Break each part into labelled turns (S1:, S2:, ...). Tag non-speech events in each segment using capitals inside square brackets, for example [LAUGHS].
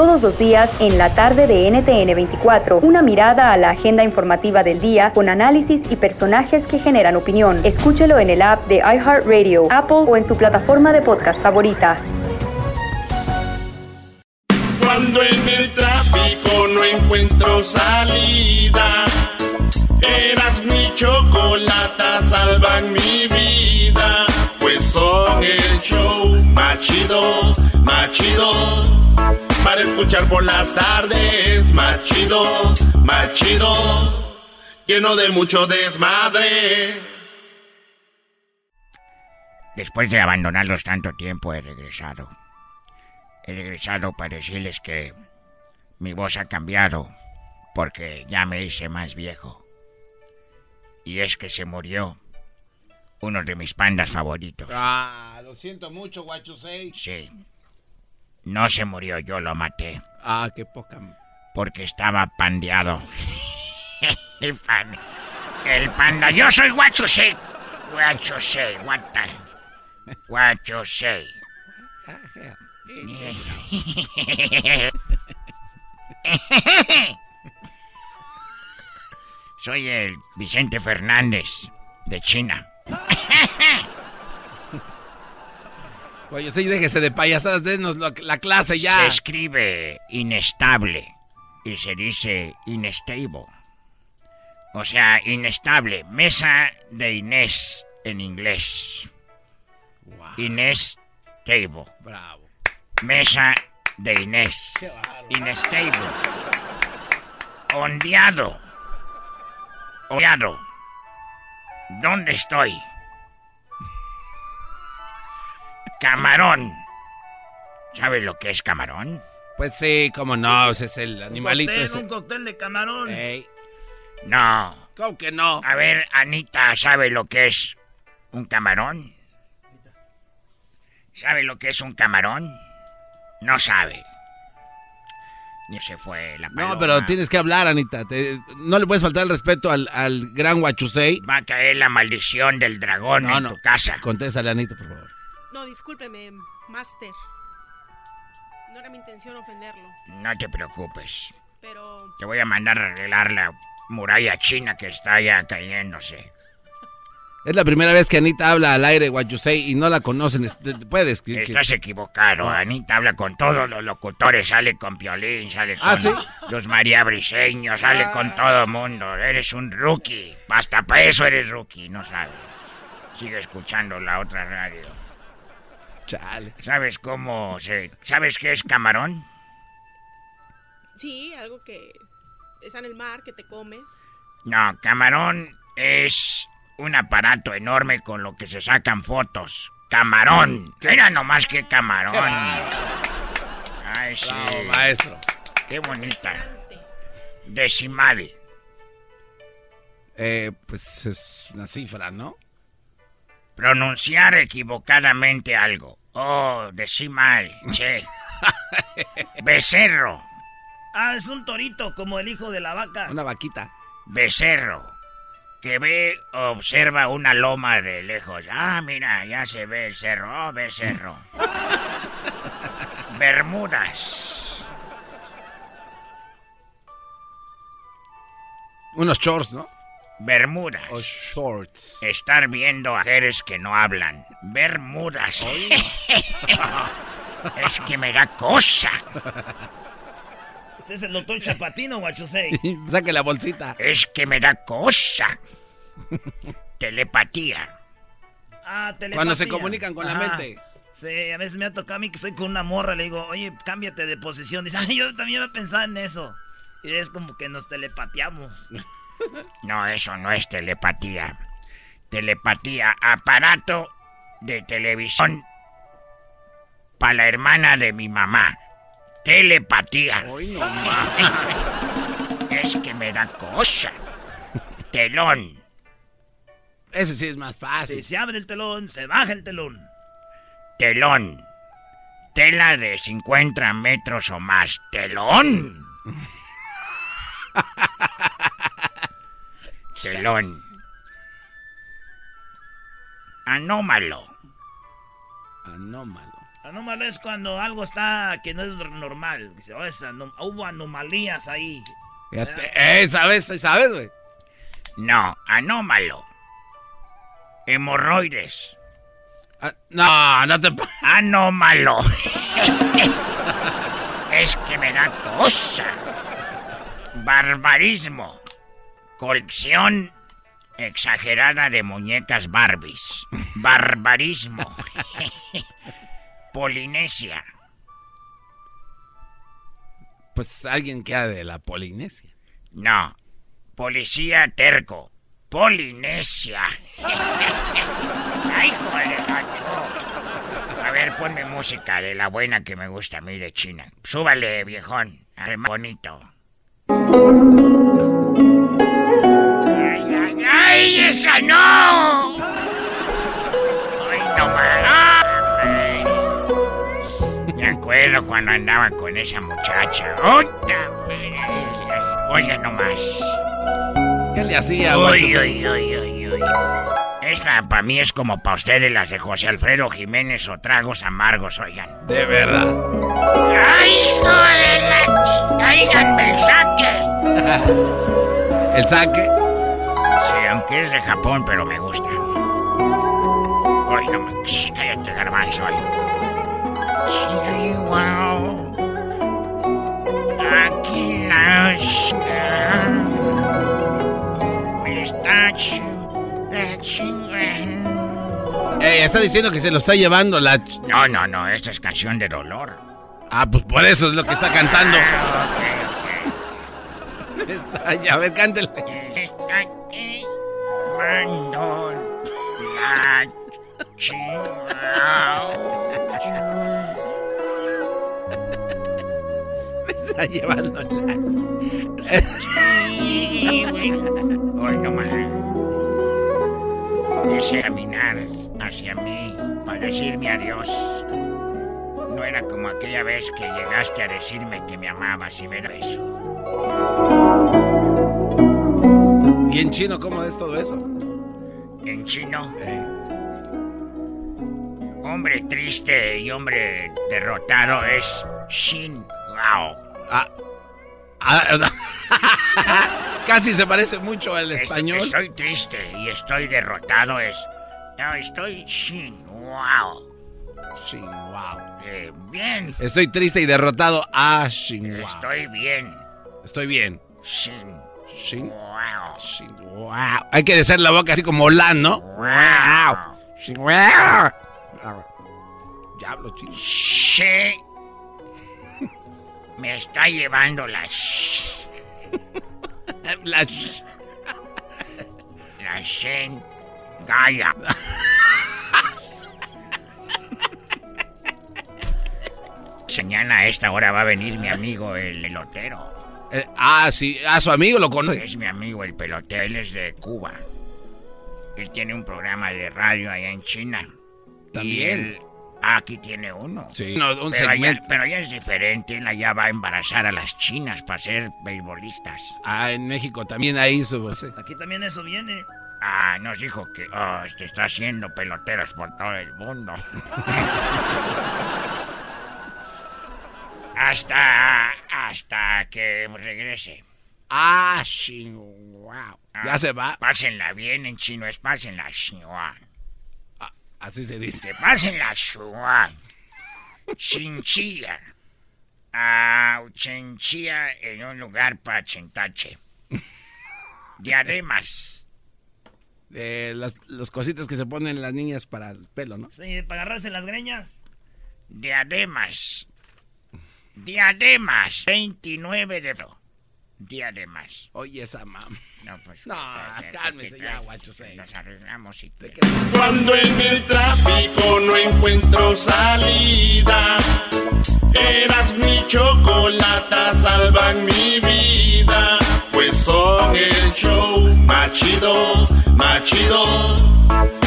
S1: Todos los días en la tarde de NTN 24, una mirada a la agenda informativa del día con análisis y personajes que generan opinión. Escúchelo en el app de iHeartRadio, Apple o en su plataforma de podcast favorita.
S2: Cuando en el tráfico no encuentro salida, eras mi chocolata, salvan mi vida. Pues son el show más chido, más chido. Para escuchar por las tardes, más chido, más chido. Lleno de mucho desmadre.
S3: Después de abandonarlos tanto tiempo he regresado. He regresado para decirles que mi voz ha cambiado porque ya me hice más viejo. Y es que se murió uno de mis pandas favoritos.
S4: Ah, lo siento mucho, guachusei.
S3: Sí. No se murió, yo lo maté
S4: Ah, qué poca.
S3: porque estaba pandeado. [LAUGHS] el, pan- el panda. Yo soy Guachusei. Guachusei, what the- Guachusei. [LAUGHS] Soy el Vicente Fernández de China.
S4: Guachusei, déjese de payasadas, denos la, la clase ya.
S3: Se escribe inestable y se dice inestable. O sea, inestable. Mesa de Inés en inglés.
S4: Wow,
S3: Inés table.
S4: bravo.
S3: Mesa de Inés. Inestable. Ondeado. Ondeado. ¿Dónde estoy? Camarón. ¿Sabes lo que es camarón?
S4: Pues sí, cómo no, ese es el animalito
S5: cóctel,
S4: ese.
S5: un cóctel de camarón.
S3: No.
S4: ¿Cómo que no?
S3: A ver, Anita, ¿sabe lo que es un camarón? ¿Sabe lo que es un camarón? No sabe. Ni se fue la paloma.
S4: No, pero tienes que hablar, Anita. te- no le puedes faltar el respeto al, al gran Guachusei.
S3: Va a caer la maldición del dragón
S4: No,
S3: en
S4: no.
S3: tu casa.
S4: Contéstale, Anita, por favor.
S6: No, discúlpeme, Master. No era mi intención ofenderlo,
S3: No te preocupes.
S6: pero
S3: Te voy a mandar a arreglar la muralla china que está ya cayéndose. [LAUGHS]
S4: Es la primera vez que Anita habla al aire, Guachusei, y no la conocen. Puedes. que- que-
S3: Estás equivocado.
S4: Ah.
S3: Anita habla con todos los locutores. Sale con Piolín, sale con
S4: Ah, ¿sí?
S3: los María Briseños, sale con todo el mundo. Eres un rookie. Hasta para eso eres rookie, no sabes. Sigue escuchando la otra radio.
S4: Chale.
S3: ¿Sabes cómo se... ¿Sabes qué es camarón?
S6: sí, algo que está en el mar, que te comes.
S3: No, camarón es un aparato enorme con lo que se sacan fotos. Camarón. Era nomás que camarón. [LAUGHS] Ay, sí.
S4: Bravo, maestro.
S3: Qué bonita. Decimal.
S4: Eh, pues es una cifra, ¿no?
S3: Pronunciar equivocadamente algo. Oh, decimal. Che. [LAUGHS] Becerro.
S5: Ah, es un torito, como el hijo de la vaca.
S4: Una vaquita.
S3: Becerro. Que ve, observa una loma de lejos. Ah, mira, ya se ve el cerro. Oh, becerro. [LAUGHS] Bermudas.
S4: Unos shorts, ¿no?
S3: Bermudas.
S4: O shorts.
S3: Estar viendo a mujeres que no hablan. Bermudas. [LAUGHS] es que me da cosa.
S5: Este es el doctor Chapatino, guachusei. [LAUGHS]
S4: Saque la bolsita.
S3: Es que me da cosa. Telepatía.
S5: Ah, telepatía.
S4: Cuando se comunican con la mente.
S5: Sí, a veces me ha tocado a mí que estoy con una morra, le digo, oye, cámbiate de posición. Dice, ay, yo también me pensaba en eso. Y es como que nos telepateamos.
S3: No, eso no es telepatía. Telepatía, aparato de televisión para la hermana de mi mamá. Telepatía. [LAUGHS] es que me da cosa. Telón.
S4: Ese sí es más fácil.
S5: Si se abre el telón, se baja el telón.
S3: Telón. Tela de 50 metros o más. Telón. [LAUGHS] Anómalo.
S4: Anómalo.
S5: Anómalo es cuando algo está que no es normal. Dice, oh, esa anom- hubo anomalías ahí.
S4: Fíjate, eh, ¿sabes? ¿Sabes, güey?
S3: No, anómalo. Hemorroides.
S4: Ah, no, no te... pa-
S3: Anómalo. [LAUGHS] es que me da cosa. Barbarismo. Colección exagerada de muñecas Barbies. Barbarismo. [LAUGHS] Polinesia.
S4: Pues alguien queda de la Polinesia.
S3: No. Policía terco. Polinesia. Ay, joder, gacho. A ver, ponme música de la buena que me gusta a mí de China. Súbale, viejón. Bonito. Ay, esa no. Ay, no más. Me acuerdo cuando andaba con esa muchacha. ¡Ota! Oye, nomás.
S4: ¿Qué le hacía,
S3: Uy, uy, uy, uy, uy. Esta para mí es como para ustedes las de José Alfredo Jiménez o tragos amargos, oigan.
S4: De verdad.
S3: ¡Ay, hijo de la... ¡Cáiganme el saque! [LAUGHS]
S4: ¿El saque?
S3: Aunque es de Japón, pero me gusta. Ay, no me... Shh, Cállate, garbanzo. ay. Wow. Aquí la... Está...
S4: Ey, está diciendo que se lo está llevando la...
S3: No, no, no, esta es canción de dolor.
S4: Ah, pues por eso es lo que está cantando.
S3: Ah, ok, [LAUGHS]
S4: Está- ya, a ver, cántele.
S3: Quemando la chingada.
S4: Me está llevando la...
S3: Hoy no más. Desea caminar hacia mí para decirme adiós. No era como aquella vez que llegaste a decirme que me amabas y me era eso.
S4: ¿Y en chino cómo es todo eso?
S3: En chino,
S4: Ey.
S3: hombre triste y hombre derrotado es Shin Gao.
S4: Ah, ah, [LAUGHS] casi se parece mucho al español.
S3: Estoy triste y estoy derrotado es. No, estoy Shin Wow.
S4: Sí, wow.
S3: Eh, bien.
S4: Estoy triste y derrotado. Ah, Shin, wow.
S3: Estoy bien.
S4: Estoy bien.
S3: Shin
S4: Shin,
S3: Wow.
S4: Shin, wow. Hay que hacer la boca así como Olan, ¿no?
S3: Wow.
S4: Shin, wow. Diablo, chino.
S3: She me está llevando la sh-
S4: La sh-
S3: la Shen Gaia. Mañana a esta hora va a venir mi amigo el pelotero.
S4: Eh, ah, sí. A su amigo lo conoce.
S3: Es mi amigo el pelotero, él es de Cuba. Él tiene un programa de radio allá en China. Y
S4: También.
S3: él- ah, aquí tiene uno.
S4: Sí. No, un
S3: pero, allá,
S4: segmento.
S3: pero allá es diferente, él allá va a embarazar a las chinas para ser beisbolistas.
S4: Ah, en México también ahí su... sí.
S5: Aquí también eso viene.
S3: Ah, nos dijo que oh, este está haciendo peloteros por todo el mundo. [LAUGHS] hasta hasta que regrese.
S4: Ah, Shin, wow. Ya
S3: Ah,
S4: se va.
S3: Pásenla bien en chino, es pásenla shua.
S4: Ah, así se dice.
S3: Que pásenla shua. Chinchilla. Ah, chinchilla en un lugar para chentache. Diademas.
S4: Eh, las, las cositas que se ponen las niñas para el pelo, ¿no?
S5: Sí, para agarrarse las greñas.
S3: Diademas. Diademas. 29 de febrero. Diademas.
S4: Oye, esa mam.
S3: No, pues.
S4: No, cálmese ya, guacho.
S3: Nos arreglamos y te...
S2: Cuando en el tráfico no encuentro salida, eras mi chocolate salvan mi vida, pues son el show más chido, más chido.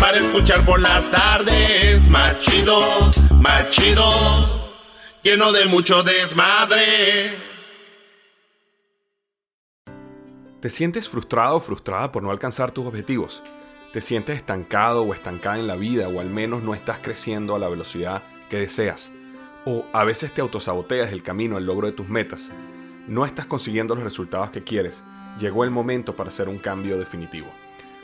S2: Para escuchar por las tardes, más chido, más chido. Lleno de mucho desmadre.
S7: ¿Te sientes frustrado o frustrada por no alcanzar tus objetivos? ¿Te sientes estancado o estancada en la vida o al menos no estás creciendo a la velocidad que deseas? ¿O a veces te autosaboteas el camino al logro de tus metas? ¿No estás consiguiendo los resultados que quieres? Llegó el momento para hacer un cambio definitivo.